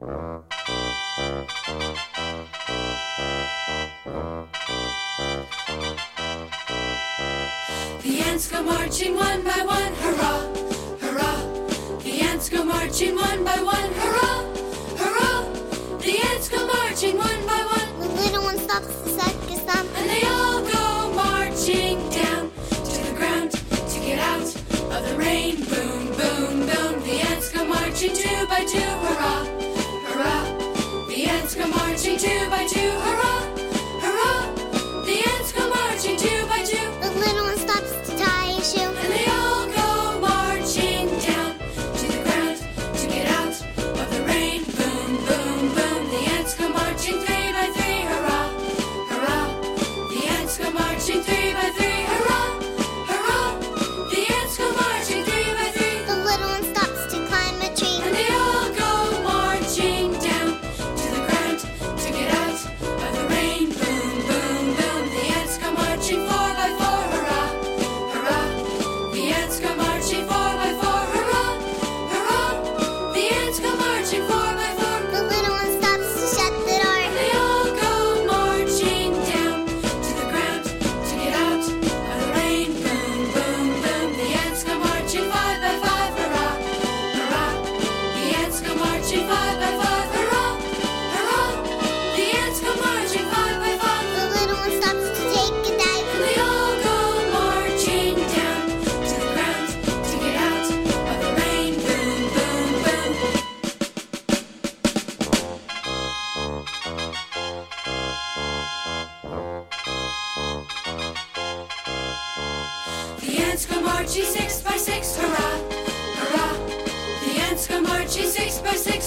The ants go marching one by one, hurrah, hurrah. The ants go marching one by one, hurrah, hurrah. The ants go marching one by one. The little one stops to circus them. And they all go marching down to the ground to get out of the rain. Boom, boom, boom. The ants go marching two by two, hurrah. Come marching two by two, hurrah! marching six by six, hurrah, hurrah. The ants go marching six by six.